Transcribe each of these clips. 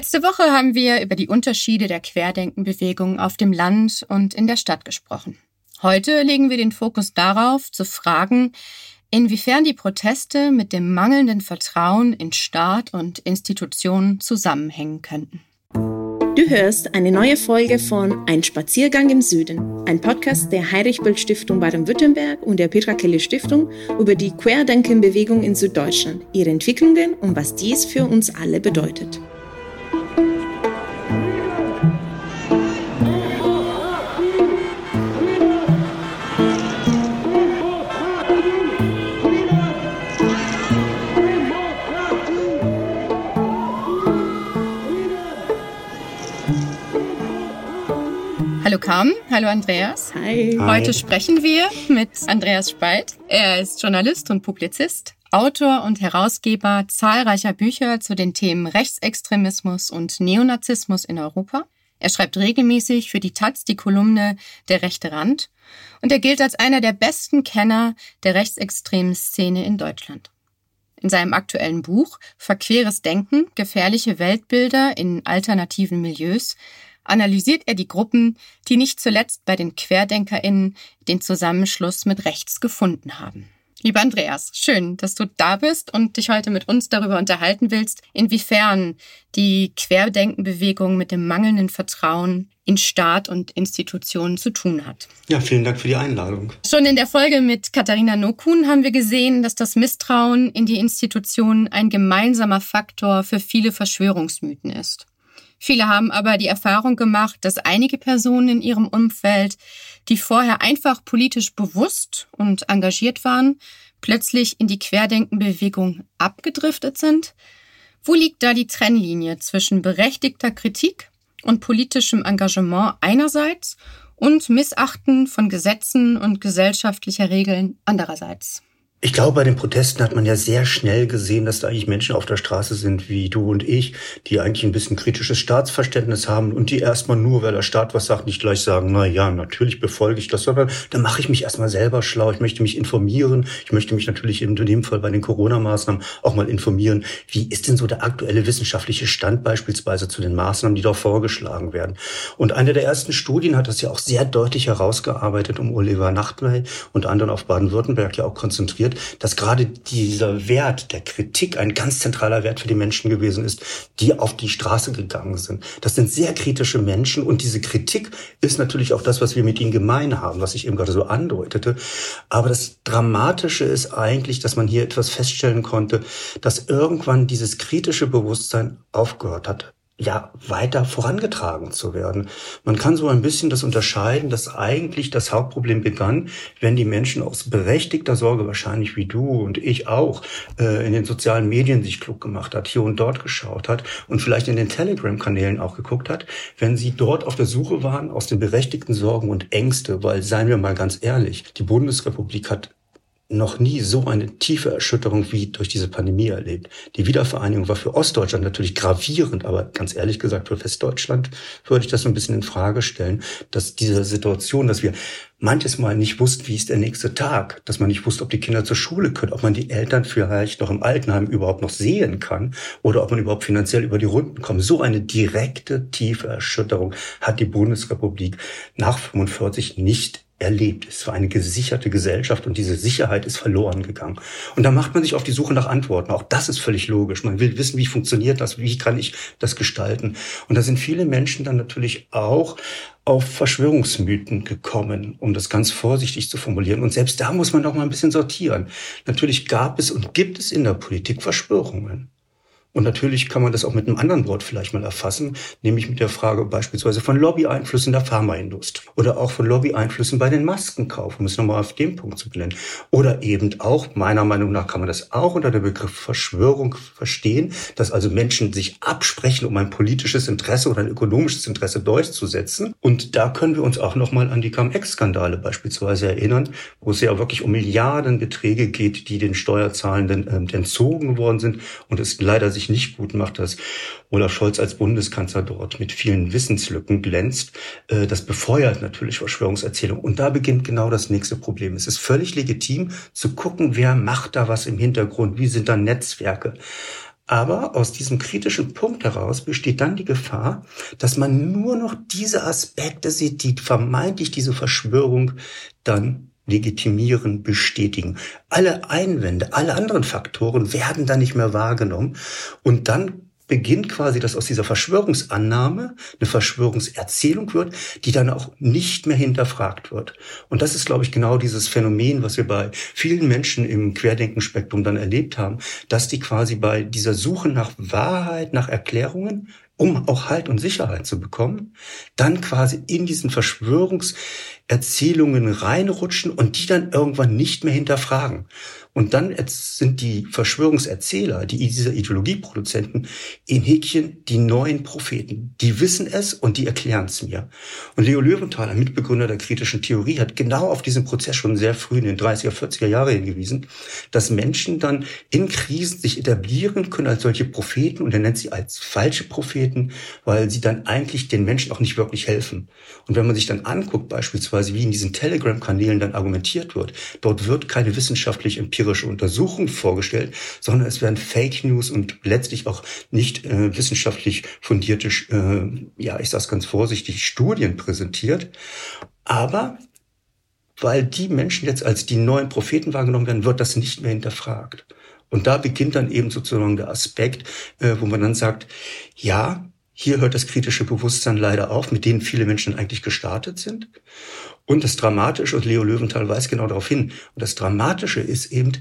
Letzte Woche haben wir über die Unterschiede der Querdenkenbewegung auf dem Land und in der Stadt gesprochen. Heute legen wir den Fokus darauf, zu fragen, inwiefern die Proteste mit dem mangelnden Vertrauen in Staat und Institutionen zusammenhängen könnten. Du hörst eine neue Folge von Ein Spaziergang im Süden, ein Podcast der Heinrich-Böll-Stiftung Baden-Württemberg und der Petra Kelly Stiftung über die Querdenkenbewegung in Süddeutschland, ihre Entwicklungen und was dies für uns alle bedeutet. Hallo Carmen, hallo Andreas. Hi. Heute sprechen wir mit Andreas Speit. Er ist Journalist und Publizist, Autor und Herausgeber zahlreicher Bücher zu den Themen Rechtsextremismus und Neonazismus in Europa. Er schreibt regelmäßig für die Taz die Kolumne Der rechte Rand und er gilt als einer der besten Kenner der rechtsextremen Szene in Deutschland. In seinem aktuellen Buch Verqueres Denken, gefährliche Weltbilder in alternativen Milieus analysiert er die Gruppen, die nicht zuletzt bei den QuerdenkerInnen den Zusammenschluss mit rechts gefunden haben. Lieber Andreas, schön, dass du da bist und dich heute mit uns darüber unterhalten willst, inwiefern die Querdenkenbewegung mit dem mangelnden Vertrauen in Staat und Institutionen zu tun hat. Ja, vielen Dank für die Einladung. Schon in der Folge mit Katharina Nokun haben wir gesehen, dass das Misstrauen in die Institutionen ein gemeinsamer Faktor für viele Verschwörungsmythen ist. Viele haben aber die Erfahrung gemacht, dass einige Personen in ihrem Umfeld, die vorher einfach politisch bewusst und engagiert waren, plötzlich in die Querdenkenbewegung abgedriftet sind. Wo liegt da die Trennlinie zwischen berechtigter Kritik und politischem Engagement einerseits und Missachten von Gesetzen und gesellschaftlicher Regeln andererseits? Ich glaube, bei den Protesten hat man ja sehr schnell gesehen, dass da eigentlich Menschen auf der Straße sind wie du und ich, die eigentlich ein bisschen kritisches Staatsverständnis haben und die erstmal nur, weil der Staat was sagt, nicht gleich sagen, na ja, natürlich befolge ich das, sondern da mache ich mich erstmal selber schlau. Ich möchte mich informieren. Ich möchte mich natürlich in dem Fall bei den Corona-Maßnahmen auch mal informieren. Wie ist denn so der aktuelle wissenschaftliche Stand beispielsweise zu den Maßnahmen, die da vorgeschlagen werden? Und eine der ersten Studien hat das ja auch sehr deutlich herausgearbeitet, um Oliver Nachtwey und anderen auf Baden-Württemberg ja auch konzentriert wird, dass gerade dieser Wert der Kritik ein ganz zentraler Wert für die Menschen gewesen ist, die auf die Straße gegangen sind. Das sind sehr kritische Menschen und diese Kritik ist natürlich auch das, was wir mit ihnen gemein haben, was ich eben gerade so andeutete. Aber das Dramatische ist eigentlich, dass man hier etwas feststellen konnte, dass irgendwann dieses kritische Bewusstsein aufgehört hat ja, weiter vorangetragen zu werden. Man kann so ein bisschen das unterscheiden, dass eigentlich das Hauptproblem begann, wenn die Menschen aus berechtigter Sorge, wahrscheinlich wie du und ich auch, äh, in den sozialen Medien sich klug gemacht hat, hier und dort geschaut hat und vielleicht in den Telegram-Kanälen auch geguckt hat, wenn sie dort auf der Suche waren aus den berechtigten Sorgen und Ängste, weil, seien wir mal ganz ehrlich, die Bundesrepublik hat noch nie so eine tiefe Erschütterung wie durch diese Pandemie erlebt. Die Wiedervereinigung war für Ostdeutschland natürlich gravierend, aber ganz ehrlich gesagt für Westdeutschland würde ich das so ein bisschen in Frage stellen, dass diese Situation, dass wir manches Mal nicht wussten, wie ist der nächste Tag, dass man nicht wusste, ob die Kinder zur Schule können, ob man die Eltern vielleicht noch im Altenheim überhaupt noch sehen kann oder ob man überhaupt finanziell über die Runden kommt. So eine direkte, tiefe Erschütterung hat die Bundesrepublik nach 45 nicht erlebt. Es war eine gesicherte Gesellschaft und diese Sicherheit ist verloren gegangen. Und da macht man sich auf die Suche nach Antworten. Auch das ist völlig logisch. Man will wissen, wie funktioniert das, wie kann ich das gestalten. Und da sind viele Menschen dann natürlich auch auf Verschwörungsmythen gekommen, um das ganz vorsichtig zu formulieren. Und selbst da muss man doch mal ein bisschen sortieren. Natürlich gab es und gibt es in der Politik Verschwörungen. Und natürlich kann man das auch mit einem anderen Wort vielleicht mal erfassen, nämlich mit der Frage beispielsweise von Lobbyeinflüssen der Pharmaindustrie oder auch von Lobbyeinflüssen bei den Maskenkauf, um es nochmal auf den Punkt zu benennen. Oder eben auch, meiner Meinung nach kann man das auch unter dem Begriff Verschwörung verstehen, dass also Menschen sich absprechen, um ein politisches Interesse oder ein ökonomisches Interesse durchzusetzen. Und da können wir uns auch nochmal an die Cum-Ex-Skandale beispielsweise erinnern, wo es ja wirklich um Milliardenbeträge geht, die den Steuerzahlenden äh, entzogen worden sind und es leider sich sich nicht gut macht, dass Olaf Scholz als Bundeskanzler dort mit vielen Wissenslücken glänzt. Äh, das befeuert natürlich Verschwörungserzählungen. Und da beginnt genau das nächste Problem. Es ist völlig legitim zu gucken, wer macht da was im Hintergrund, wie sind da Netzwerke. Aber aus diesem kritischen Punkt heraus besteht dann die Gefahr, dass man nur noch diese Aspekte sieht, die vermeintlich diese Verschwörung dann legitimieren, bestätigen. Alle Einwände, alle anderen Faktoren werden dann nicht mehr wahrgenommen und dann beginnt quasi, dass aus dieser Verschwörungsannahme eine Verschwörungserzählung wird, die dann auch nicht mehr hinterfragt wird. Und das ist, glaube ich, genau dieses Phänomen, was wir bei vielen Menschen im Querdenkenspektrum dann erlebt haben, dass die quasi bei dieser Suche nach Wahrheit, nach Erklärungen, um auch Halt und Sicherheit zu bekommen, dann quasi in diesen Verschwörungserzählungen reinrutschen und die dann irgendwann nicht mehr hinterfragen. Und dann sind die Verschwörungserzähler, die diese Ideologieproduzenten in Häkchen die neuen Propheten. Die wissen es und die erklären es mir. Und Leo Löwenthaler, Mitbegründer der kritischen Theorie, hat genau auf diesen Prozess schon sehr früh in den 30er, 40er Jahre hingewiesen, dass Menschen dann in Krisen sich etablieren können als solche Propheten und er nennt sie als falsche Propheten, weil sie dann eigentlich den Menschen auch nicht wirklich helfen. Und wenn man sich dann anguckt, beispielsweise, wie in diesen Telegram-Kanälen dann argumentiert wird, dort wird keine wissenschaftlich empirische Untersuchung vorgestellt, sondern es werden Fake News und letztlich auch nicht äh, wissenschaftlich fundierte, äh, ja, ich sage ganz vorsichtig, Studien präsentiert. Aber weil die Menschen jetzt als die neuen Propheten wahrgenommen werden, wird das nicht mehr hinterfragt. Und da beginnt dann eben sozusagen der Aspekt, äh, wo man dann sagt, ja, hier hört das kritische Bewusstsein leider auf, mit denen viele Menschen eigentlich gestartet sind. Und das Dramatische, und Leo Löwenthal weist genau darauf hin, und das Dramatische ist eben,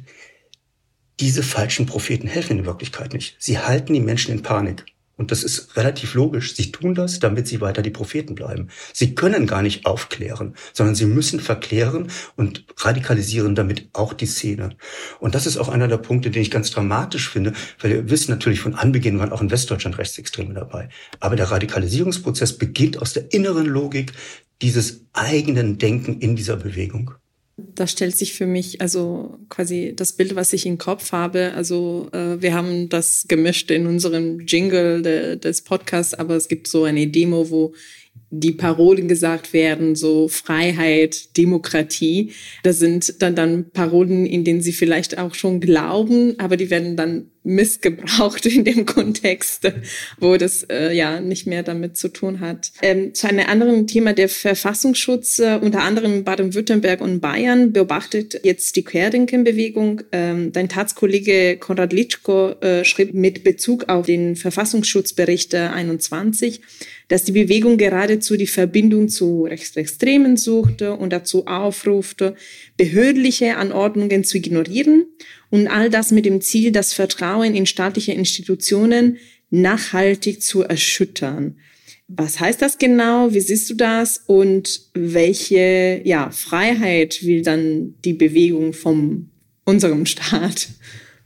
diese falschen Propheten helfen in Wirklichkeit nicht. Sie halten die Menschen in Panik. Und das ist relativ logisch. Sie tun das, damit sie weiter die Propheten bleiben. Sie können gar nicht aufklären, sondern sie müssen verklären und radikalisieren damit auch die Szene. Und das ist auch einer der Punkte, den ich ganz dramatisch finde, weil wir wissen natürlich von Anbeginn waren auch in Westdeutschland Rechtsextreme dabei. Aber der Radikalisierungsprozess beginnt aus der inneren Logik dieses eigenen Denken in dieser Bewegung. Da stellt sich für mich also quasi das Bild, was ich im Kopf habe. Also äh, wir haben das gemischt in unserem Jingle de, des Podcasts, aber es gibt so eine Demo, wo die Parolen gesagt werden, so Freiheit, Demokratie. Das sind dann, dann Parolen, in denen sie vielleicht auch schon glauben, aber die werden dann missgebraucht in dem Kontext, wo das äh, ja nicht mehr damit zu tun hat. Ähm, zu einem anderen Thema, der Verfassungsschutz, äh, unter anderem Baden-Württemberg und Bayern, beobachtet jetzt die Querdenkenbewegung. Ähm, dein Tatskollege Konrad Litschko äh, schrieb mit Bezug auf den Verfassungsschutzbericht 21, dass die Bewegung geradezu die Verbindung zu Rechtsextremen suchte und dazu aufrufte, behördliche Anordnungen zu ignorieren und all das mit dem Ziel, das Vertrauen in staatliche Institutionen nachhaltig zu erschüttern. Was heißt das genau? Wie siehst du das? Und welche ja, Freiheit will dann die Bewegung von unserem Staat?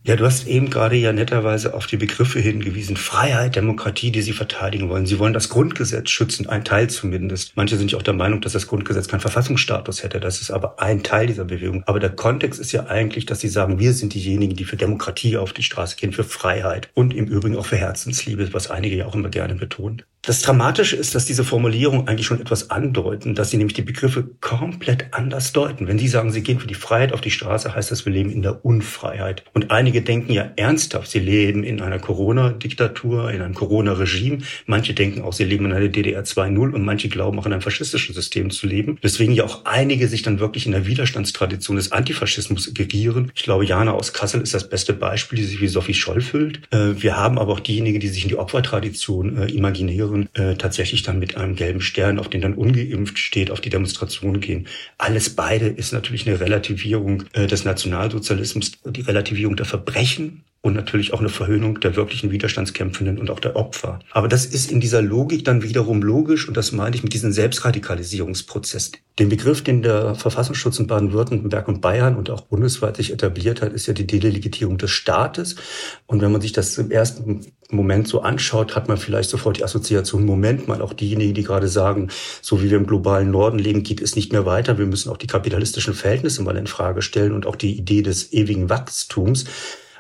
Ja, du hast eben gerade ja netterweise auf die Begriffe hingewiesen. Freiheit, Demokratie, die sie verteidigen wollen. Sie wollen das Grundgesetz schützen, ein Teil zumindest. Manche sind ja auch der Meinung, dass das Grundgesetz keinen Verfassungsstatus hätte. Das ist aber ein Teil dieser Bewegung. Aber der Kontext ist ja eigentlich, dass sie sagen, wir sind diejenigen, die für Demokratie auf die Straße gehen, für Freiheit und im Übrigen auch für Herzensliebe, was einige ja auch immer gerne betonen. Das Dramatische ist, dass diese Formulierungen eigentlich schon etwas andeuten, dass sie nämlich die Begriffe komplett anders deuten. Wenn sie sagen, sie gehen für die Freiheit auf die Straße, heißt das, wir leben in der Unfreiheit. Und einige denken ja ernsthaft, sie leben in einer Corona-Diktatur, in einem Corona-Regime. Manche denken auch, sie leben in einer DDR 2.0 und manche glauben auch in einem faschistischen System zu leben. Deswegen ja auch einige sich dann wirklich in der Widerstandstradition des Antifaschismus gerieren. Ich glaube, Jana aus Kassel ist das beste Beispiel, die sich wie Sophie Scholl fühlt. Äh, wir haben aber auch diejenigen, die sich in die Opfertradition äh, imaginieren anderen äh, tatsächlich dann mit einem gelben Stern, auf den dann ungeimpft steht, auf die Demonstration gehen. Alles beide ist natürlich eine Relativierung äh, des Nationalsozialismus, die Relativierung der Verbrechen und natürlich auch eine Verhöhnung der wirklichen Widerstandskämpfenden und auch der Opfer. Aber das ist in dieser Logik dann wiederum logisch und das meine ich mit diesem Selbstradikalisierungsprozess. Den Begriff, den der Verfassungsschutz in Baden-Württemberg und Bayern und auch bundesweit sich etabliert hat, ist ja die Delegitimierung des Staates. Und wenn man sich das im ersten Moment so anschaut, hat man vielleicht sofort die Assoziation, Moment mal, auch diejenigen, die gerade sagen, so wie wir im globalen Norden leben, geht es nicht mehr weiter. Wir müssen auch die kapitalistischen Verhältnisse mal in Frage stellen und auch die Idee des ewigen Wachstums.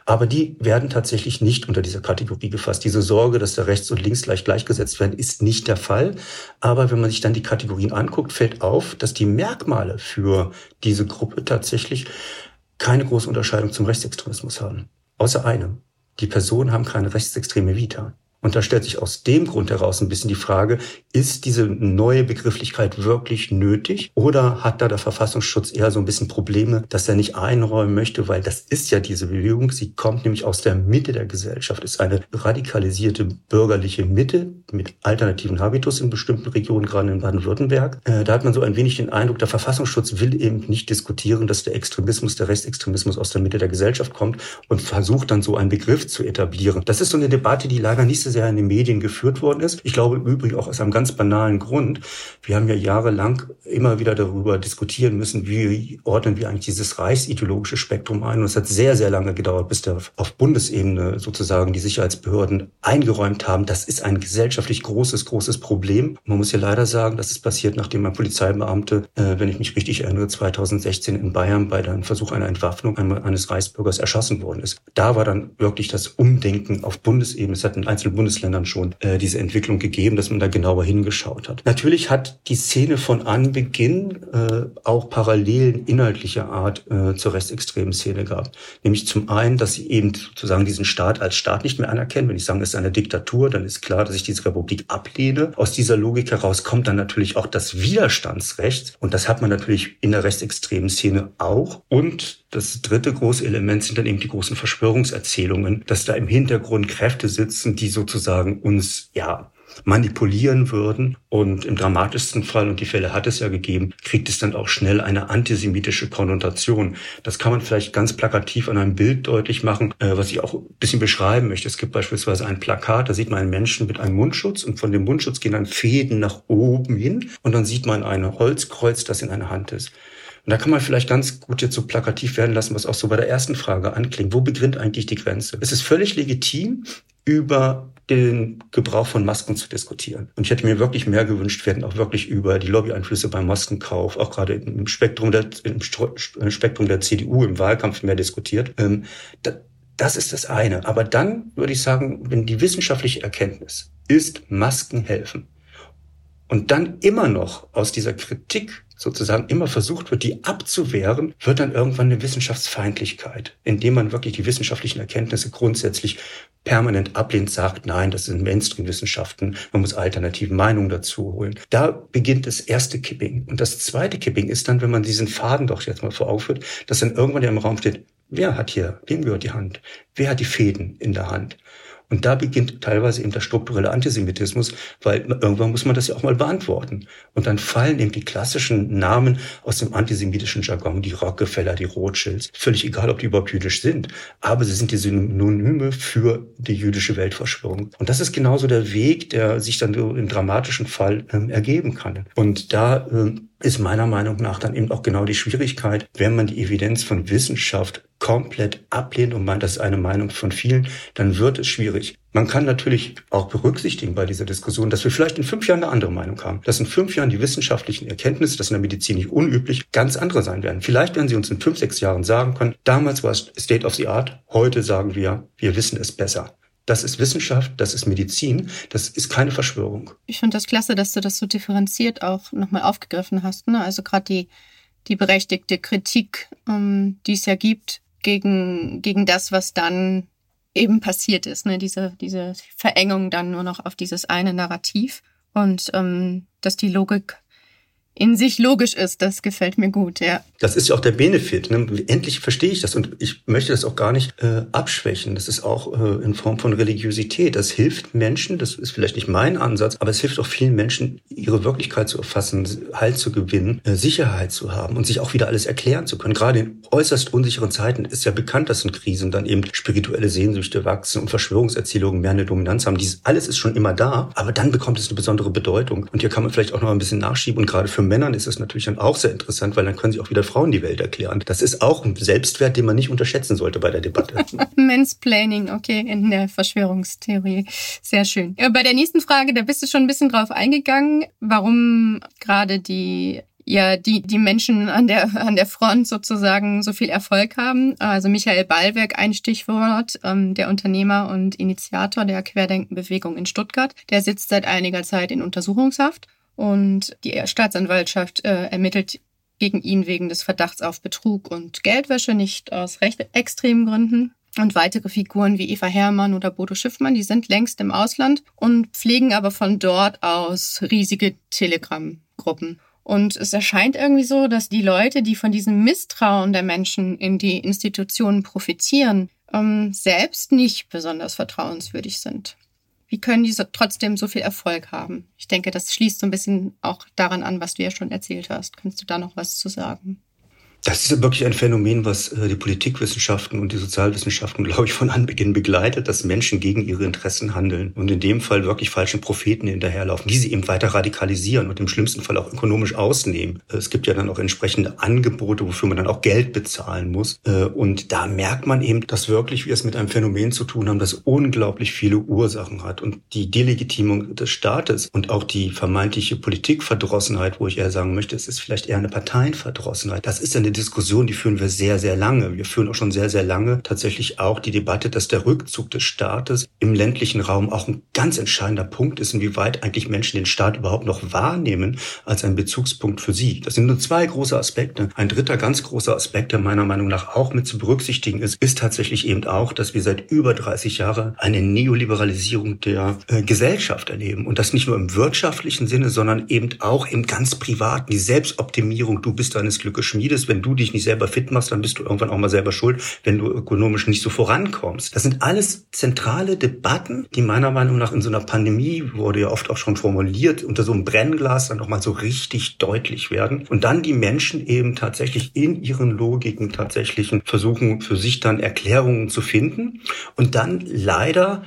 Aber die werden tatsächlich nicht unter dieser Kategorie gefasst. Diese Sorge, dass da rechts und links gleich gleichgesetzt werden, ist nicht der Fall. Aber wenn man sich dann die Kategorien anguckt, fällt auf, dass die Merkmale für diese Gruppe tatsächlich keine große Unterscheidung zum Rechtsextremismus haben. Außer einem. Die Personen haben keine rechtsextreme Vita. Und da stellt sich aus dem Grund heraus ein bisschen die Frage, ist diese neue Begrifflichkeit wirklich nötig oder hat da der Verfassungsschutz eher so ein bisschen Probleme, dass er nicht einräumen möchte, weil das ist ja diese Bewegung, sie kommt nämlich aus der Mitte der Gesellschaft, ist eine radikalisierte bürgerliche Mitte mit alternativen Habitus in bestimmten Regionen, gerade in Baden-Württemberg. Äh, da hat man so ein wenig den Eindruck, der Verfassungsschutz will eben nicht diskutieren, dass der Extremismus, der Rechtsextremismus aus der Mitte der Gesellschaft kommt und versucht dann so einen Begriff zu etablieren. Das ist so eine Debatte, die leider nicht so sehr in den Medien geführt worden ist. Ich glaube im Übrigen auch aus einem ganz banalen Grund. Wir haben ja jahrelang immer wieder darüber diskutieren müssen, wie ordnen wir eigentlich dieses reichsideologische Spektrum ein. Und es hat sehr, sehr lange gedauert, bis da auf Bundesebene sozusagen die Sicherheitsbehörden eingeräumt haben. Das ist ein gesellschaftlich großes, großes Problem. Man muss ja leider sagen, das ist passiert, nachdem ein Polizeibeamte, äh, wenn ich mich richtig erinnere, 2016 in Bayern bei einem Versuch einer Entwaffnung eines Reichsbürgers erschossen worden ist. Da war dann wirklich das Umdenken auf Bundesebene. Es hat in einzelnen Bundesländern schon äh, diese Entwicklung gegeben, dass man da genauer hingeschaut hat. Natürlich hat die Szene von Anbeginn äh, auch Parallelen inhaltlicher Art äh, zur rechtsextremen Szene gehabt. Nämlich zum einen, dass sie eben sozusagen diesen Staat als Staat nicht mehr anerkennen. Wenn ich sage, es ist eine Diktatur, dann ist klar, dass ich diese Republik ablehne. Aus dieser Logik heraus kommt dann natürlich auch das Widerstandsrecht. Und das hat man natürlich in der rechtsextremen Szene auch. Und das dritte große Element sind dann eben die großen Verschwörungserzählungen, dass da im Hintergrund Kräfte sitzen, die sozusagen uns ja manipulieren würden. Und im dramatischsten Fall, und die Fälle hat es ja gegeben, kriegt es dann auch schnell eine antisemitische Konnotation. Das kann man vielleicht ganz plakativ an einem Bild deutlich machen, äh, was ich auch ein bisschen beschreiben möchte. Es gibt beispielsweise ein Plakat, da sieht man einen Menschen mit einem Mundschutz und von dem Mundschutz gehen dann Fäden nach oben hin und dann sieht man ein Holzkreuz, das in einer Hand ist. Und da kann man vielleicht ganz gut jetzt so plakativ werden lassen, was auch so bei der ersten Frage anklingt. Wo beginnt eigentlich die Grenze? Es ist völlig legitim, über den Gebrauch von Masken zu diskutieren. Und ich hätte mir wirklich mehr gewünscht, wir hätten auch wirklich über die Lobbyeinflüsse beim Maskenkauf, auch gerade im Spektrum der, im Spektrum der CDU im Wahlkampf mehr diskutiert. Ähm, das ist das eine. Aber dann würde ich sagen, wenn die wissenschaftliche Erkenntnis ist, Masken helfen. Und dann immer noch aus dieser Kritik sozusagen immer versucht wird, die abzuwehren, wird dann irgendwann eine Wissenschaftsfeindlichkeit, indem man wirklich die wissenschaftlichen Erkenntnisse grundsätzlich permanent ablehnt, sagt, nein, das sind Mainstream-Wissenschaften, man muss alternative Meinungen dazu holen. Da beginnt das erste Kipping. Und das zweite Kipping ist dann, wenn man diesen Faden doch jetzt mal vor Augen führt, dass dann irgendwann ja im Raum steht, wer hat hier, wem gehört die Hand? Wer hat die Fäden in der Hand? Und da beginnt teilweise eben der strukturelle Antisemitismus, weil irgendwann muss man das ja auch mal beantworten. Und dann fallen eben die klassischen Namen aus dem antisemitischen Jargon, die Rockefeller, die Rothschilds, völlig egal, ob die überhaupt jüdisch sind, aber sie sind die Synonyme für die jüdische Weltverschwörung. Und das ist genauso der Weg, der sich dann im dramatischen Fall ähm, ergeben kann. Und da ähm, ist meiner Meinung nach dann eben auch genau die Schwierigkeit, wenn man die Evidenz von Wissenschaft komplett ablehnt und meint, das ist eine Meinung von vielen, dann wird es schwierig. Man kann natürlich auch berücksichtigen bei dieser Diskussion, dass wir vielleicht in fünf Jahren eine andere Meinung haben. Dass in fünf Jahren die wissenschaftlichen Erkenntnisse, das in der Medizin nicht unüblich, ganz andere sein werden. Vielleicht werden sie uns in fünf, sechs Jahren sagen können, damals war es State of the Art, heute sagen wir, wir wissen es besser. Das ist Wissenschaft, das ist Medizin, das ist keine Verschwörung. Ich finde das klasse, dass du das so differenziert auch nochmal aufgegriffen hast. Ne? Also gerade die, die berechtigte Kritik, ähm, die es ja gibt gegen, gegen das, was dann eben passiert ist. Ne? Diese, diese Verengung dann nur noch auf dieses eine Narrativ und ähm, dass die Logik in sich logisch ist. Das gefällt mir gut, ja. Das ist ja auch der Benefit. Ne? Endlich verstehe ich das und ich möchte das auch gar nicht äh, abschwächen. Das ist auch äh, in Form von Religiosität. Das hilft Menschen, das ist vielleicht nicht mein Ansatz, aber es hilft auch vielen Menschen, ihre Wirklichkeit zu erfassen, Halt zu gewinnen, äh, Sicherheit zu haben und sich auch wieder alles erklären zu können. Gerade in äußerst unsicheren Zeiten ist ja bekannt, dass in Krisen dann eben spirituelle Sehnsüchte wachsen und Verschwörungserzählungen mehr eine Dominanz haben. Dies alles ist schon immer da, aber dann bekommt es eine besondere Bedeutung. Und hier kann man vielleicht auch noch ein bisschen nachschieben und gerade für Männern ist es natürlich dann auch sehr interessant, weil dann können sie auch wieder Frauen die Welt erklären. Das ist auch ein Selbstwert, den man nicht unterschätzen sollte bei der Debatte. Mansplaining, okay, in der Verschwörungstheorie. Sehr schön. Bei der nächsten Frage, da bist du schon ein bisschen drauf eingegangen, warum gerade die ja, die, die Menschen an der, an der Front sozusagen so viel Erfolg haben. Also Michael Ballwerk, ein Stichwort, ähm, der Unternehmer und Initiator der Querdenkenbewegung in Stuttgart, der sitzt seit einiger Zeit in Untersuchungshaft und die Staatsanwaltschaft äh, ermittelt gegen ihn wegen des Verdachts auf Betrug und Geldwäsche, nicht aus recht extremen Gründen. Und weitere Figuren wie Eva Herrmann oder Bodo Schiffmann, die sind längst im Ausland und pflegen aber von dort aus riesige Telegram-Gruppen. Und es erscheint irgendwie so, dass die Leute, die von diesem Misstrauen der Menschen in die Institutionen profitieren, ähm, selbst nicht besonders vertrauenswürdig sind. Wie können die so, trotzdem so viel Erfolg haben? Ich denke, das schließt so ein bisschen auch daran an, was du ja schon erzählt hast. Kannst du da noch was zu sagen? Das ist wirklich ein Phänomen, was äh, die Politikwissenschaften und die Sozialwissenschaften, glaube ich, von Anbeginn begleitet, dass Menschen gegen ihre Interessen handeln und in dem Fall wirklich falschen Propheten hinterherlaufen, die sie eben weiter radikalisieren und im schlimmsten Fall auch ökonomisch ausnehmen. Äh, es gibt ja dann auch entsprechende Angebote, wofür man dann auch Geld bezahlen muss. Äh, und da merkt man eben, dass wirklich wir es mit einem Phänomen zu tun haben, das unglaublich viele Ursachen hat. Und die Delegitimung des Staates und auch die vermeintliche Politikverdrossenheit, wo ich eher sagen möchte, es ist vielleicht eher eine Parteienverdrossenheit. Das ist eine Diskussion, die führen wir sehr, sehr lange. Wir führen auch schon sehr, sehr lange tatsächlich auch die Debatte, dass der Rückzug des Staates im ländlichen Raum auch ein ganz entscheidender Punkt ist, inwieweit eigentlich Menschen den Staat überhaupt noch wahrnehmen als einen Bezugspunkt für sie. Das sind nur zwei große Aspekte. Ein dritter ganz großer Aspekt, der meiner Meinung nach auch mit zu berücksichtigen ist, ist tatsächlich eben auch, dass wir seit über 30 Jahren eine Neoliberalisierung der äh, Gesellschaft erleben. Und das nicht nur im wirtschaftlichen Sinne, sondern eben auch im ganz privaten, die Selbstoptimierung. Du bist deines Glückes Schmiedes. Wenn du dich nicht selber fit machst, dann bist du irgendwann auch mal selber schuld, wenn du ökonomisch nicht so vorankommst. Das sind alles zentrale Debatten, die meiner Meinung nach in so einer Pandemie, wurde ja oft auch schon formuliert, unter so einem Brennglas dann auch mal so richtig deutlich werden. Und dann die Menschen eben tatsächlich in ihren Logiken tatsächlich versuchen, für sich dann Erklärungen zu finden. Und dann leider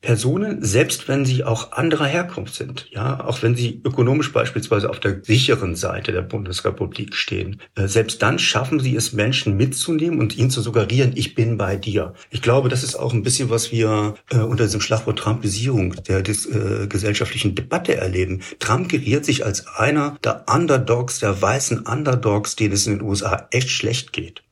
Personen, selbst wenn sie auch anderer Herkunft sind, ja, auch wenn sie ökonomisch beispielsweise auf der sicheren Seite der Bundesrepublik stehen, äh, selbst dann schaffen sie es, Menschen mitzunehmen und ihnen zu suggerieren, ich bin bei dir. Ich glaube, das ist auch ein bisschen, was wir äh, unter diesem Schlagwort Trumpisierung der des, äh, gesellschaftlichen Debatte erleben. Trump geriert sich als einer der Underdogs, der weißen Underdogs, denen es in den USA echt schlecht geht.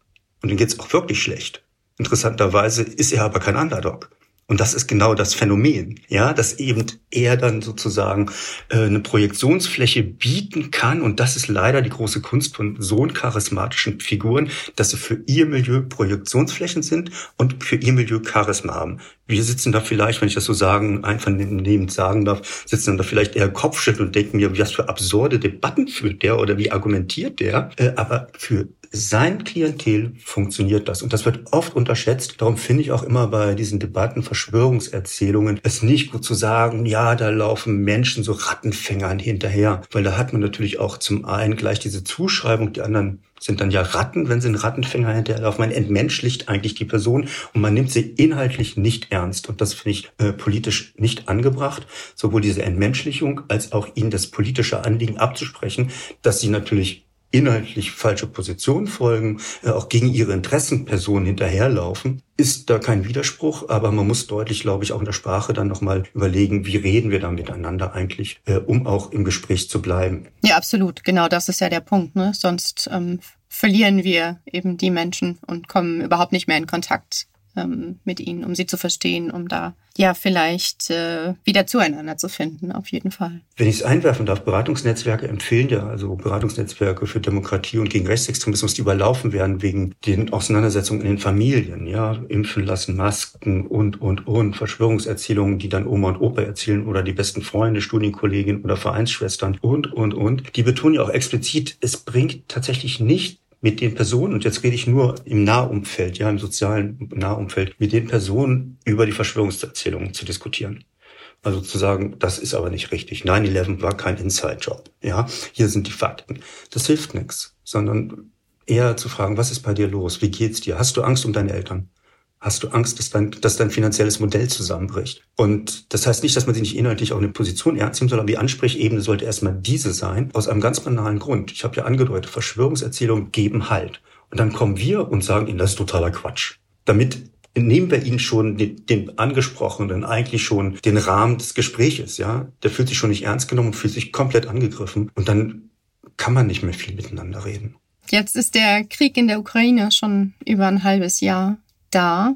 Und denen geht es auch wirklich schlecht. Interessanterweise ist er aber kein Underdog. Und das ist genau das Phänomen, ja, dass eben er dann sozusagen äh, eine Projektionsfläche bieten kann. Und das ist leider die große Kunst von so charismatischen Figuren, dass sie für ihr Milieu Projektionsflächen sind und für ihr Milieu Charisma haben. Wir sitzen da vielleicht, wenn ich das so sagen, einvernehmend sagen darf, sitzen dann da vielleicht eher Kopfschütteln und denken mir, was für absurde Debatten führt der oder wie argumentiert der. Äh, aber für sein Klientel funktioniert das. Und das wird oft unterschätzt. Darum finde ich auch immer bei diesen Debatten, Verschwörungserzählungen, es nicht gut zu sagen, ja, da laufen Menschen so Rattenfängern hinterher. Weil da hat man natürlich auch zum einen gleich diese Zuschreibung, die anderen sind dann ja Ratten, wenn sie einen Rattenfänger hinterherlaufen. Man entmenschlicht eigentlich die Person und man nimmt sie inhaltlich nicht ernst. Und das finde ich äh, politisch nicht angebracht, sowohl diese Entmenschlichung als auch ihnen das politische Anliegen abzusprechen, dass sie natürlich inhaltlich falsche Positionen folgen, äh, auch gegen ihre Interessenpersonen hinterherlaufen, ist da kein Widerspruch, aber man muss deutlich, glaube ich, auch in der Sprache dann nochmal überlegen, wie reden wir da miteinander eigentlich, äh, um auch im Gespräch zu bleiben. Ja, absolut. Genau das ist ja der Punkt. Ne? Sonst ähm, verlieren wir eben die Menschen und kommen überhaupt nicht mehr in Kontakt ähm, mit ihnen, um sie zu verstehen, um da ja vielleicht äh, wieder zueinander zu finden, auf jeden Fall. Wenn ich es einwerfen darf, Beratungsnetzwerke empfehlen ja, also Beratungsnetzwerke für Demokratie und gegen Rechtsextremismus, die überlaufen werden wegen den Auseinandersetzungen in den Familien, ja, impfen lassen, Masken und, und, und, Verschwörungserzählungen, die dann Oma und Opa erzählen oder die besten Freunde, Studienkolleginnen oder Vereinsschwestern und, und, und. Die betonen ja auch explizit, es bringt tatsächlich nicht mit den Personen, und jetzt rede ich nur im Nahumfeld, ja, im sozialen Nahumfeld, mit den Personen über die Verschwörungserzählungen zu diskutieren. Also zu sagen, das ist aber nicht richtig. 9-11 war kein Inside-Job. Ja, hier sind die Fakten. Das hilft nichts, sondern eher zu fragen, was ist bei dir los? Wie geht's dir? Hast du Angst um deine Eltern? Hast du Angst, dass dein, dass dein finanzielles Modell zusammenbricht. Und das heißt nicht, dass man sich nicht inhaltlich auch eine Position ernst nimmt, sondern die Ansprechebene sollte erstmal diese sein, aus einem ganz banalen Grund. Ich habe ja angedeutet, Verschwörungserzählungen geben Halt. Und dann kommen wir und sagen ihnen, das ist totaler Quatsch. Damit nehmen wir ihnen schon den, den Angesprochenen eigentlich schon den Rahmen des Gespräches, ja. Der fühlt sich schon nicht ernst genommen und fühlt sich komplett angegriffen. Und dann kann man nicht mehr viel miteinander reden. Jetzt ist der Krieg in der Ukraine schon über ein halbes Jahr da.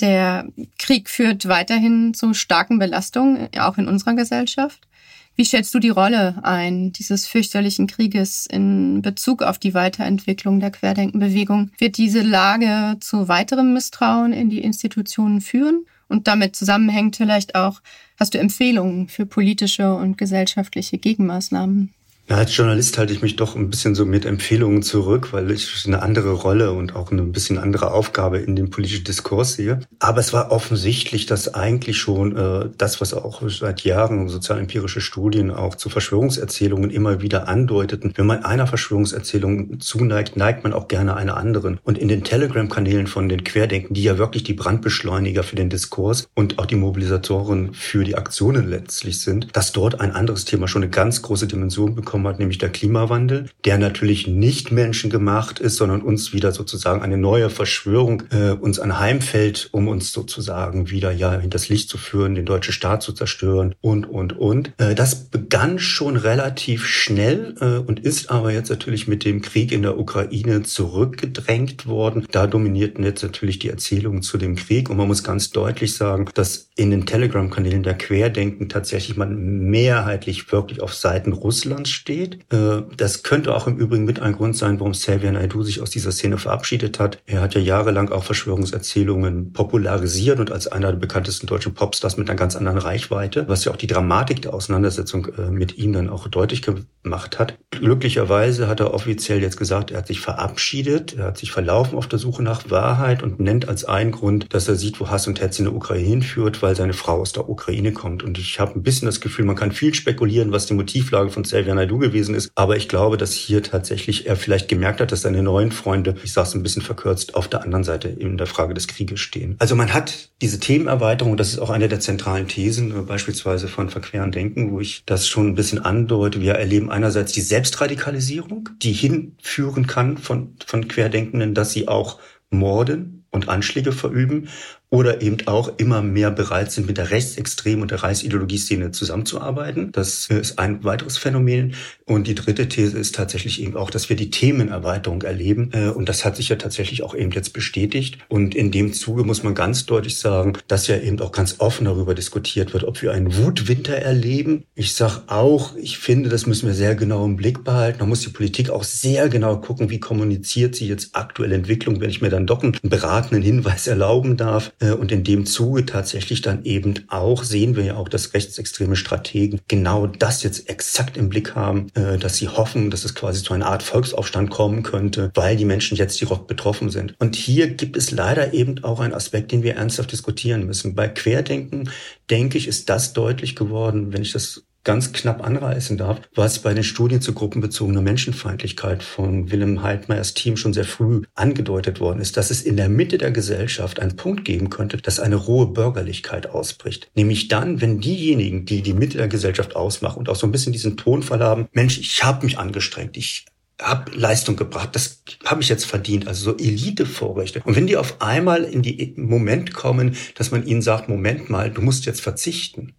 Der Krieg führt weiterhin zu starken Belastungen, auch in unserer Gesellschaft. Wie schätzt du die Rolle ein dieses fürchterlichen Krieges in Bezug auf die Weiterentwicklung der Querdenkenbewegung? Wird diese Lage zu weiterem Misstrauen in die Institutionen führen? Und damit zusammenhängt vielleicht auch, hast du Empfehlungen für politische und gesellschaftliche Gegenmaßnahmen? Ja, als Journalist halte ich mich doch ein bisschen so mit Empfehlungen zurück, weil ich eine andere Rolle und auch eine bisschen andere Aufgabe in dem politischen Diskurs sehe. Aber es war offensichtlich, dass eigentlich schon äh, das, was auch seit Jahren sozialempirische Studien auch zu Verschwörungserzählungen immer wieder andeuteten, wenn man einer Verschwörungserzählung zuneigt, neigt man auch gerne einer anderen. Und in den Telegram-Kanälen von den Querdenken, die ja wirklich die Brandbeschleuniger für den Diskurs und auch die Mobilisatoren für die Aktionen letztlich sind, dass dort ein anderes Thema schon eine ganz große Dimension bekommt bekommen hat, nämlich der Klimawandel, der natürlich nicht menschengemacht ist, sondern uns wieder sozusagen eine neue Verschwörung äh, uns anheimfällt, um uns sozusagen wieder ja hinters Licht zu führen, den deutschen Staat zu zerstören und, und, und. Äh, das begann schon relativ schnell äh, und ist aber jetzt natürlich mit dem Krieg in der Ukraine zurückgedrängt worden. Da dominierten jetzt natürlich die Erzählungen zu dem Krieg und man muss ganz deutlich sagen, dass in den Telegram-Kanälen der Querdenken tatsächlich man mehrheitlich wirklich auf Seiten Russlands steht steht. Äh, das könnte auch im Übrigen mit ein Grund sein, warum Xavier Naidoo sich aus dieser Szene verabschiedet hat. Er hat ja jahrelang auch Verschwörungserzählungen popularisiert und als einer der bekanntesten deutschen Popstars mit einer ganz anderen Reichweite, was ja auch die Dramatik der Auseinandersetzung äh, mit ihm dann auch deutlich gemacht hat. Glücklicherweise hat er offiziell jetzt gesagt, er hat sich verabschiedet, er hat sich verlaufen auf der Suche nach Wahrheit und nennt als einen Grund, dass er sieht, wo Hass und Hetz in der Ukraine hinführt, weil seine Frau aus der Ukraine kommt. Und ich habe ein bisschen das Gefühl, man kann viel spekulieren, was die Motivlage von Xavier Naidoo gewesen ist. Aber ich glaube, dass hier tatsächlich er vielleicht gemerkt hat, dass seine neuen Freunde, ich sage es ein bisschen verkürzt, auf der anderen Seite in der Frage des Krieges stehen. Also man hat diese Themenerweiterung, das ist auch eine der zentralen Thesen, äh, beispielsweise von Verqueren Denken, wo ich das schon ein bisschen andeute. Wir erleben einerseits die Selbstradikalisierung, die hinführen kann von, von Querdenkenden, dass sie auch morden und Anschläge verüben oder eben auch immer mehr bereit sind, mit der Rechtsextrem- und der Reichsideologie-Szene zusammenzuarbeiten. Das ist ein weiteres Phänomen. Und die dritte These ist tatsächlich eben auch, dass wir die Themenerweiterung erleben. Äh, und das hat sich ja tatsächlich auch eben jetzt bestätigt. Und in dem Zuge muss man ganz deutlich sagen, dass ja eben auch ganz offen darüber diskutiert wird, ob wir einen Wutwinter erleben. Ich sage auch, ich finde, das müssen wir sehr genau im Blick behalten. Da muss die Politik auch sehr genau gucken, wie kommuniziert sie jetzt aktuelle Entwicklung, wenn ich mir dann doch einen beratenden Hinweis erlauben darf. Äh, und in dem Zuge tatsächlich dann eben auch sehen wir ja auch, dass rechtsextreme Strategen genau das jetzt exakt im Blick haben, äh, dass sie hoffen, dass es quasi zu einer Art Volksaufstand kommen könnte, weil die Menschen jetzt direkt betroffen sind. Und hier gibt es leider eben auch einen Aspekt, den wir ernsthaft diskutieren müssen. Bei Querdenken, denke ich, ist das deutlich geworden, wenn ich das ganz knapp anreißen darf, was bei den Studien zur gruppenbezogener Menschenfeindlichkeit von Willem Heidmeyers Team schon sehr früh angedeutet worden ist, dass es in der Mitte der Gesellschaft einen Punkt geben könnte, dass eine rohe Bürgerlichkeit ausbricht. Nämlich dann, wenn diejenigen, die die Mitte der Gesellschaft ausmachen und auch so ein bisschen diesen Tonfall haben, Mensch, ich habe mich angestrengt, ich habe Leistung gebracht, das habe ich jetzt verdient, also so Elite-Vorrechte. Und wenn die auf einmal in die Moment kommen, dass man ihnen sagt, Moment mal, du musst jetzt verzichten,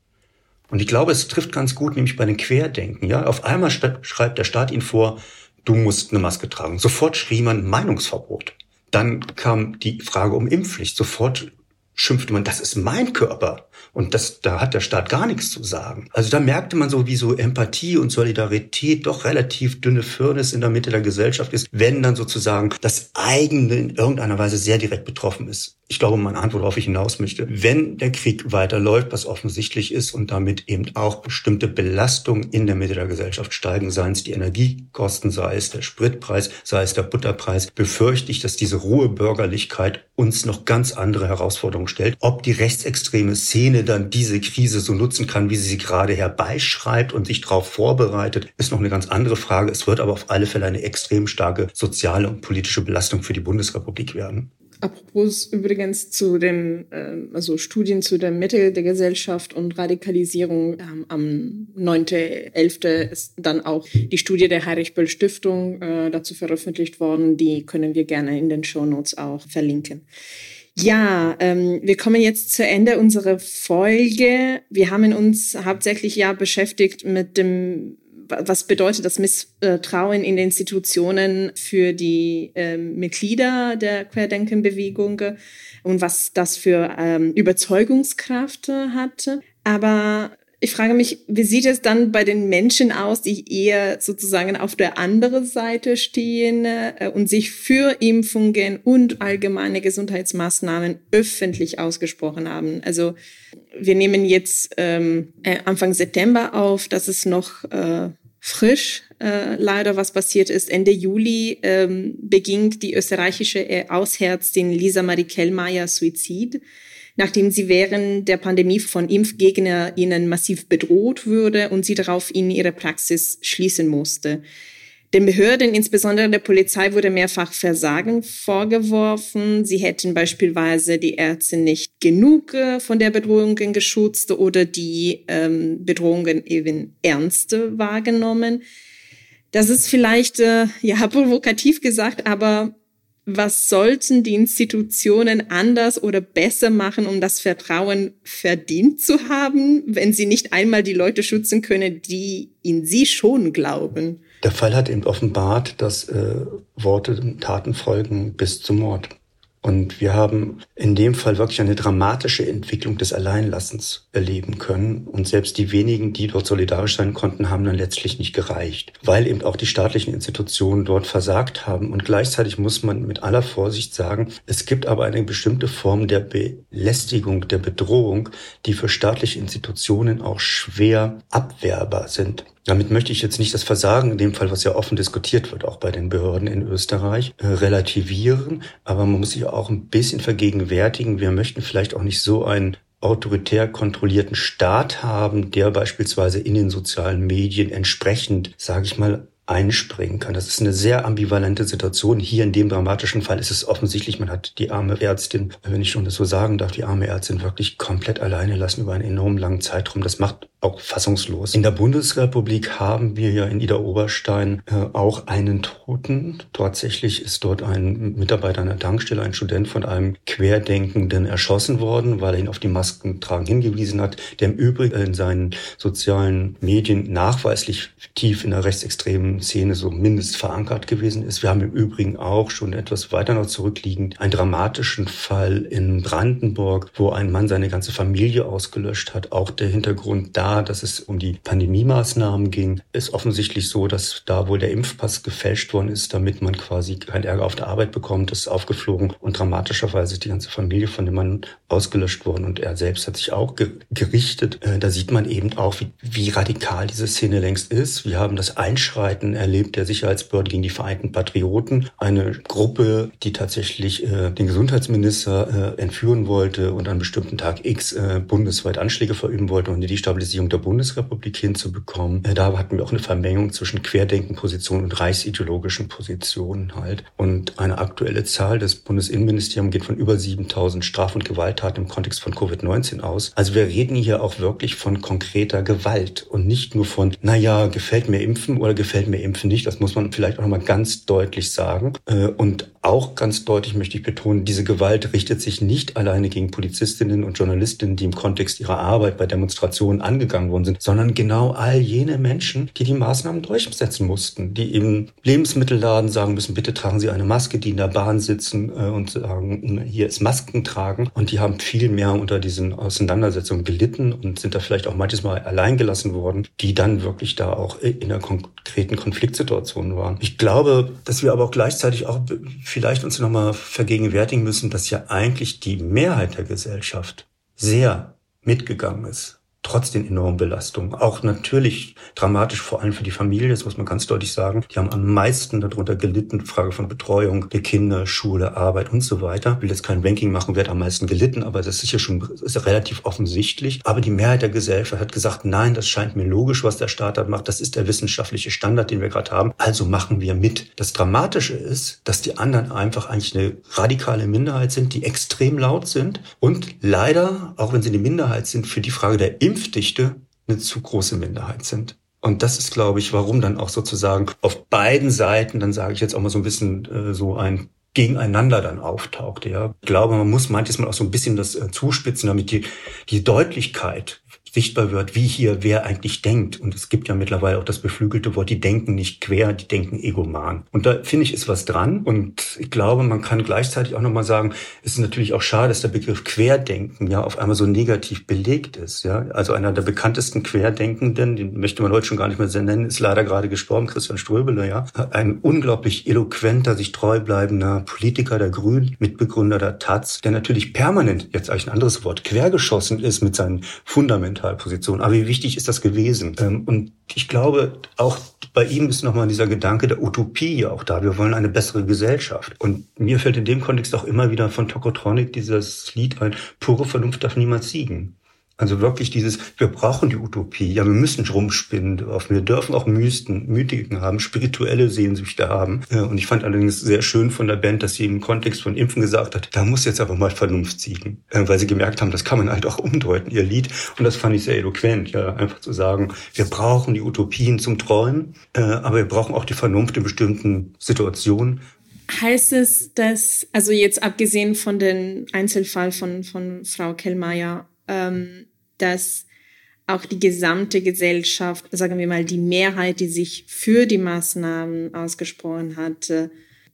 und ich glaube, es trifft ganz gut, nämlich bei den Querdenken. Ja, auf einmal schreibt der Staat ihnen vor, du musst eine Maske tragen. Sofort schrie man Meinungsverbot. Dann kam die Frage um Impfpflicht. Sofort schimpfte man, das ist mein Körper. Und das, da hat der Staat gar nichts zu sagen. Also da merkte man so, wie so Empathie und Solidarität doch relativ dünne Firnis in der Mitte der Gesellschaft ist, wenn dann sozusagen das eigene in irgendeiner Weise sehr direkt betroffen ist ich glaube, meine Antwort, worauf ich hinaus möchte, wenn der Krieg weiterläuft, was offensichtlich ist und damit eben auch bestimmte Belastungen in der Mitte der Gesellschaft steigen, seien es die Energiekosten, sei es der Spritpreis, sei es der Butterpreis, befürchte ich, dass diese rohe Bürgerlichkeit uns noch ganz andere Herausforderungen stellt. Ob die rechtsextreme Szene dann diese Krise so nutzen kann, wie sie sie gerade herbeischreibt und sich darauf vorbereitet, ist noch eine ganz andere Frage. Es wird aber auf alle Fälle eine extrem starke soziale und politische Belastung für die Bundesrepublik werden. Apropos übrigens zu den äh, also Studien zu der Mitte der Gesellschaft und Radikalisierung. Ähm, am 9.11. ist dann auch die Studie der Heinrich-Böll-Stiftung äh, dazu veröffentlicht worden. Die können wir gerne in den Shownotes auch verlinken. Ja, ähm, wir kommen jetzt zu Ende unserer Folge. Wir haben uns hauptsächlich ja beschäftigt mit dem was bedeutet das Misstrauen in Institutionen für die ähm, Mitglieder der Querdenkenbewegung und was das für ähm, Überzeugungskraft hat. Aber Ich frage mich, wie sieht es dann bei den Menschen aus, die eher sozusagen auf der anderen Seite stehen äh, und sich für Impfungen und allgemeine Gesundheitsmaßnahmen öffentlich ausgesprochen haben? Also wir nehmen jetzt ähm, äh, Anfang September auf, das ist noch äh, frisch äh, leider, was passiert ist. Ende Juli ähm, beging die österreichische äh, Ausärztin Lisa Marie Kellmeier Suizid nachdem sie während der Pandemie von ImpfgegnerInnen massiv bedroht wurde und sie daraufhin ihre Praxis schließen musste. Den Behörden, insbesondere der Polizei, wurde mehrfach Versagen vorgeworfen. Sie hätten beispielsweise die Ärzte nicht genug äh, von der Bedrohungen geschützt oder die ähm, Bedrohungen eben ernste wahrgenommen. Das ist vielleicht äh, ja provokativ gesagt, aber was sollten die Institutionen anders oder besser machen, um das Vertrauen verdient zu haben, wenn sie nicht einmal die Leute schützen können, die in sie schon glauben? Der Fall hat eben offenbart, dass äh, Worte und Taten folgen bis zum Mord. Und wir haben in dem Fall wirklich eine dramatische Entwicklung des Alleinlassens erleben können. Und selbst die wenigen, die dort solidarisch sein konnten, haben dann letztlich nicht gereicht, weil eben auch die staatlichen Institutionen dort versagt haben. Und gleichzeitig muss man mit aller Vorsicht sagen, es gibt aber eine bestimmte Form der Belästigung, der Bedrohung, die für staatliche Institutionen auch schwer abwehrbar sind. Damit möchte ich jetzt nicht das Versagen, in dem Fall, was ja offen diskutiert wird, auch bei den Behörden in Österreich, äh, relativieren. Aber man muss sich auch ein bisschen vergegenwärtigen. Wir möchten vielleicht auch nicht so einen autoritär kontrollierten Staat haben, der beispielsweise in den sozialen Medien entsprechend, sage ich mal, einspringen kann. Das ist eine sehr ambivalente Situation. Hier in dem dramatischen Fall ist es offensichtlich, man hat die arme Ärztin, wenn ich schon das so sagen darf, die arme Ärztin wirklich komplett alleine lassen über einen enorm langen Zeitraum. Das macht auch fassungslos. In der Bundesrepublik haben wir ja in Ida Oberstein äh, auch einen Toten. Tatsächlich ist dort ein Mitarbeiter einer Tankstelle, ein Student von einem Querdenkenden erschossen worden, weil er ihn auf die Maskentragen hingewiesen hat, der im Übrigen in seinen sozialen Medien nachweislich tief in der rechtsextremen Szene so mindest verankert gewesen ist. Wir haben im Übrigen auch schon etwas weiter noch zurückliegend einen dramatischen Fall in Brandenburg, wo ein Mann seine ganze Familie ausgelöscht hat. Auch der Hintergrund da dass es um die Pandemie-Maßnahmen ging, ist offensichtlich so, dass da wohl der Impfpass gefälscht worden ist, damit man quasi keinen Ärger auf der Arbeit bekommt. Das ist aufgeflogen und dramatischerweise ist die ganze Familie von dem Mann ausgelöscht worden und er selbst hat sich auch ge gerichtet. Äh, da sieht man eben auch, wie, wie radikal diese Szene längst ist. Wir haben das Einschreiten erlebt der Sicherheitsbehörden gegen die Vereinten Patrioten, eine Gruppe, die tatsächlich äh, den Gesundheitsminister äh, entführen wollte und an bestimmten Tag X äh, bundesweit Anschläge verüben wollte und die Destabilisierung der Bundesrepublik hinzubekommen. Äh, da hatten wir auch eine Vermengung zwischen Querdenkenpositionen und reichsideologischen Positionen halt. Und eine aktuelle Zahl des Bundesinnenministeriums geht von über 7000 Straf- und Gewalttaten im Kontext von Covid-19 aus. Also wir reden hier auch wirklich von konkreter Gewalt und nicht nur von, naja, gefällt mir Impfen oder gefällt mir Impfen nicht. Das muss man vielleicht auch nochmal ganz deutlich sagen. Äh, und auch ganz deutlich möchte ich betonen, diese Gewalt richtet sich nicht alleine gegen Polizistinnen und Journalistinnen, die im Kontext ihrer Arbeit bei Demonstrationen angegangen worden sind, sondern genau all jene Menschen, die die Maßnahmen durchsetzen mussten, die im Lebensmittelladen sagen müssen, bitte tragen Sie eine Maske, die in der Bahn sitzen äh, und sagen, hier ist Masken tragen. Und die haben viel mehr unter diesen Auseinandersetzungen gelitten und sind da vielleicht auch manches Mal allein gelassen worden, die dann wirklich da auch in einer konkreten Konfliktsituation waren. Ich glaube, dass wir aber auch gleichzeitig auch vielleicht uns nochmal vergegenwärtigen müssen, dass ja eigentlich die Mehrheit der Gesellschaft sehr mitgegangen ist trotz den enormen Belastungen. Auch natürlich dramatisch, vor allem für die Familie, das muss man ganz deutlich sagen. Die haben am meisten darunter gelitten, Frage von Betreuung der Kinder, Schule, Arbeit und so weiter. Ich will jetzt kein Ranking machen, wer hat am meisten gelitten, aber das ist ja schon ist relativ offensichtlich. Aber die Mehrheit der Gesellschaft hat gesagt, nein, das scheint mir logisch, was der Staat da macht. Das ist der wissenschaftliche Standard, den wir gerade haben. Also machen wir mit. Das Dramatische ist, dass die anderen einfach eigentlich eine radikale Minderheit sind, die extrem laut sind und leider, auch wenn sie eine Minderheit sind, für die Frage der Impfdichte eine zu große Minderheit sind. Und das ist, glaube ich, warum dann auch sozusagen auf beiden Seiten, dann sage ich jetzt auch mal so ein bisschen äh, so ein gegeneinander dann auftaucht. Ja. Ich glaube, man muss manches Mal auch so ein bisschen das äh, zuspitzen, damit die, die Deutlichkeit sichtbar wird, wie hier wer eigentlich denkt. Und es gibt ja mittlerweile auch das beflügelte Wort, die denken nicht quer, die denken egoman. Und da finde ich, ist was dran. Und ich glaube, man kann gleichzeitig auch nochmal sagen, es ist natürlich auch schade, dass der Begriff Querdenken ja auf einmal so negativ belegt ist. Ja, also einer der bekanntesten Querdenkenden, den möchte man heute schon gar nicht mehr nennen, ist leider gerade gestorben, Christian Ströbele, ja. Ein unglaublich eloquenter, sich treu bleibender Politiker der Grünen, Mitbegründer der Taz, der natürlich permanent, jetzt eigentlich ein anderes Wort, quergeschossen ist mit seinen Fundamentalpositionen. Aber wie wichtig ist das gewesen? Ähm, und ich glaube, auch bei ihm ist nochmal dieser Gedanke der Utopie auch da. Wir wollen eine bessere Gesellschaft. Und mir fällt in dem Kontext auch immer wieder von Tokotronic dieses Lied ein, pure Vernunft darf niemals siegen. Also wirklich dieses, wir brauchen die Utopie, ja, wir müssen rumspinnen dürfen, wir dürfen auch Mysten, Mythiken haben, spirituelle Sehnsüchte haben. Äh, und ich fand allerdings sehr schön von der Band, dass sie im Kontext von Impfen gesagt hat, da muss jetzt aber mal Vernunft siegen, äh, weil sie gemerkt haben, das kann man halt auch umdeuten, ihr Lied. Und das fand ich sehr eloquent, ja, einfach zu sagen, wir brauchen die Utopien zum Träumen, äh, aber wir brauchen auch die Vernunft in bestimmten Situationen, Heißt es, dass, also jetzt abgesehen von dem Einzelfall von, von Frau Kellmeier, ähm, dass auch die gesamte Gesellschaft, sagen wir mal die Mehrheit, die sich für die Maßnahmen ausgesprochen hatte,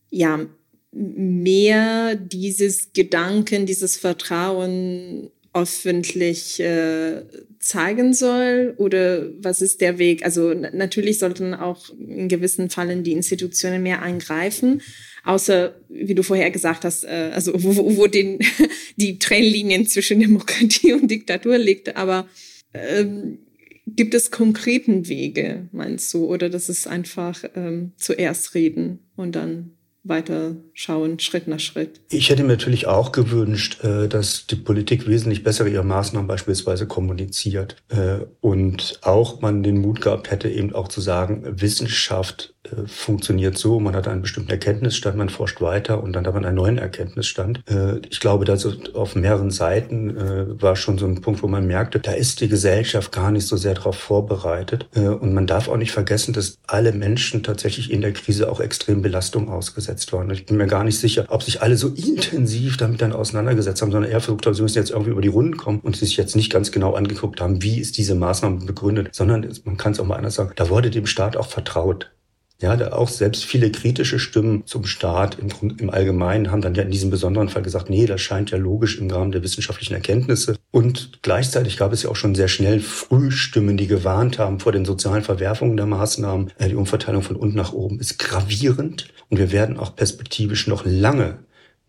ja, mehr dieses Gedanken, dieses Vertrauen öffentlich äh, zeigen soll? Oder was ist der Weg? Also natürlich sollten auch in gewissen Fällen die Institutionen mehr eingreifen, außer, wie du vorher gesagt hast, äh, also wo, wo den, die Trennlinien zwischen Demokratie und Diktatur liegt. Aber ähm, gibt es konkreten Wege, meinst du? Oder das ist einfach ähm, zuerst reden und dann weiter schauen, Schritt nach Schritt. Ich hätte mir natürlich auch gewünscht, äh, dass die Politik wesentlich besser ihre Maßnahmen beispielsweise kommuniziert äh, und auch man den Mut gehabt hätte, eben auch zu sagen, Wissenschaft funktioniert so, man hat einen bestimmten Erkenntnisstand, man forscht weiter und dann hat man einen neuen Erkenntnisstand. Äh, ich glaube, dass auf mehreren Seiten äh, war schon so ein Punkt, wo man merkte, da ist die Gesellschaft gar nicht so sehr darauf vorbereitet. Und man darf auch nicht vergessen, dass alle Menschen tatsächlich in der Krise auch extrem Belastung ausgesetzt waren. Ich bin mir gar nicht sicher, ob sich alle so intensiv damit dann auseinandergesetzt haben, sondern eher versucht haben, sie müssen jetzt irgendwie über die Runden kommen und sich jetzt nicht ganz genau angeguckt haben, wie ist diese Maßnahme begründet, sondern man kann es auch mal anders sagen, da wurde dem Staat auch vertraut. Ja, da auch selbst viele kritische Stimmen zum Staat im, im Allgemeinen haben dann ja in diesem besonderen Fall gesagt, nee, das scheint ja logisch im Rahmen der wissenschaftlichen Erkenntnisse. Und gleichzeitig gab es ja auch schon sehr schnell Frühstimmen, die gewarnt haben vor den sozialen Verwerfungen der Maßnahmen. Äh, die Umverteilung von unten nach oben ist gravierend und wir werden auch perspektivisch noch lange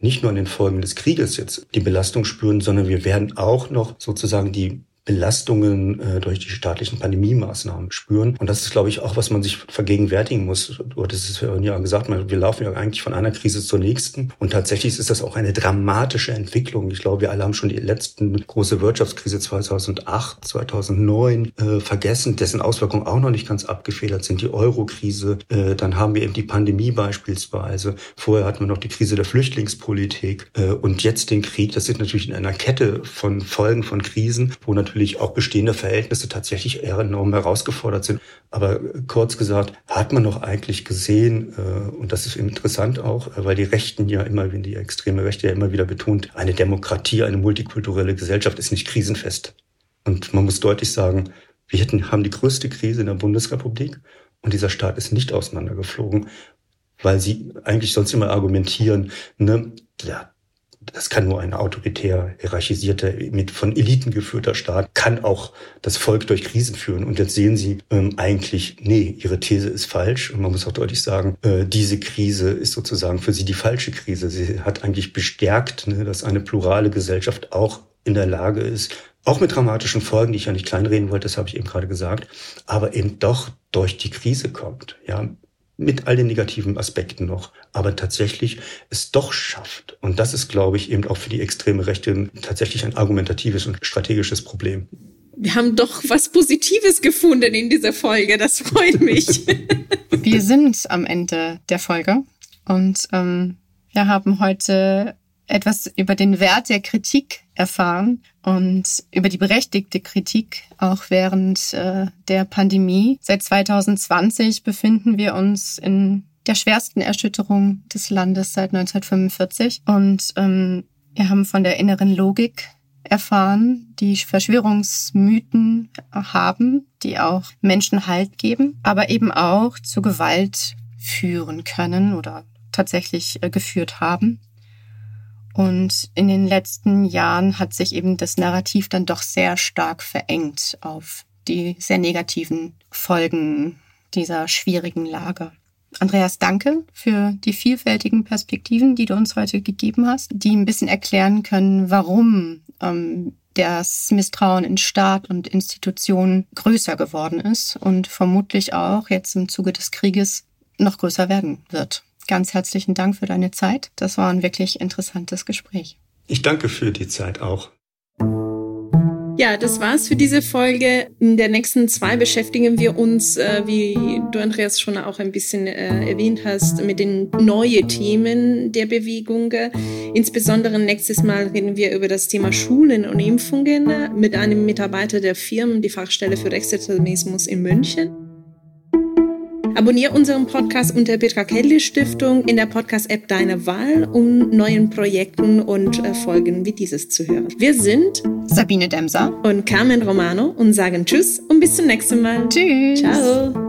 nicht nur an den Folgen des Krieges jetzt die Belastung spüren, sondern wir werden auch noch sozusagen die Belastungen äh, durch die staatlichen Pandemiemaßnahmen spüren. Und das ist, glaube ich, auch, was man sich vergegenwärtigen muss. Du hattest es ja gesagt, wir laufen ja eigentlich von einer Krise zur nächsten. Und tatsächlich ist das auch eine dramatische Entwicklung. Ich glaube, wir alle haben schon die letzten große Wirtschaftskrise 2008, 2009 äh, vergessen, dessen Auswirkungen auch noch nicht ganz abgefedert sind. Die Euro-Krise, äh, dann haben wir eben die Pandemie beispielsweise. Vorher hatten wir noch die Krise der Flüchtlingspolitik äh, und jetzt den Krieg. Das sind natürlich in einer Kette von Folgen von Krisen, wo natürlich natürlich auch bestehende Verhältnisse tatsächlich enorm herausgefordert sind. Aber kurz gesagt, hat man noch eigentlich gesehen, äh, und das ist interessant auch, äh, weil die Rechten ja immer, wenn die extreme Rechte ja immer wieder betont, eine Demokratie, eine multikulturelle Gesellschaft ist nicht krisenfest. Und man muss deutlich sagen, wir hätten, haben die größte Krise in der Bundesrepublik und dieser Staat ist nicht auseinandergeflogen, weil sie eigentlich sonst immer argumentieren, ne, ja, das kann nur ein autoritär, hierarchisierter, mit von Eliten geführter Staat, kann auch das Volk durch Krisen führen. Und jetzt sehen Sie ähm, eigentlich, nee, Ihre These ist falsch. Und man muss auch deutlich sagen, äh, diese Krise ist sozusagen für Sie die falsche Krise. Sie hat eigentlich bestärkt, ne, dass eine plurale Gesellschaft auch in der Lage ist, auch mit dramatischen Folgen, die ich ja nicht kleinreden wollte, das habe ich eben gerade gesagt, aber eben doch durch die Krise kommt. Ja, mit all den negativen Aspekten noch, aber tatsächlich es doch schafft. Und das ist, glaube ich, eben auch für die extreme Rechte tatsächlich ein argumentatives und strategisches Problem. Wir haben doch was Positives gefunden in dieser Folge. Das freut mich. wir sind am Ende der Folge und ähm, wir haben heute etwas über den Wert der Kritik erfahren und über die berechtigte Kritik auch während äh, der Pandemie. Seit 2020 befinden wir uns in der schwersten Erschütterung des Landes seit 1945 und ähm, wir haben von der inneren Logik erfahren, die Verschwörungsmythen haben, die auch Menschen Halt geben, aber eben auch zu Gewalt führen können oder tatsächlich äh, geführt haben. Und in den letzten Jahren hat sich eben das Narrativ dann doch sehr stark verengt auf die sehr negativen Folgen dieser schwierigen Lage. Andreas, danke für die vielfältigen Perspektiven, die du uns heute gegeben hast, die ein bisschen erklären können, warum ähm, das Misstrauen in Staat und Institutionen größer geworden ist und vermutlich auch jetzt im Zuge des Krieges noch größer werden wird. Ganz herzlichen Dank für deine Zeit. Das war ein wirklich interessantes Gespräch. Ich danke für die Zeit auch. Ja, das war's für diese Folge. In der nächsten zwei beschäftigen wir uns, äh, wie du Andreas schon auch ein bisschen äh, erwähnt hast, mit den neuen Themen der Bewegung. Insbesondere nächstes Mal reden wir über das Thema Schulen und Impfungen mit einem Mitarbeiter der Firmen, die Fachstelle für Rechtsextremismus in München. Abonniere unseren Podcast unter Petra Kelly Stiftung in der Podcast-App Deine Wahl, um neuen Projekten und äh, Folgen wie dieses zu hören. Wir sind Sabine Demser und Carmen Romano und sagen Tschüss und bis zum nächsten Mal. Tschüss. Ciao.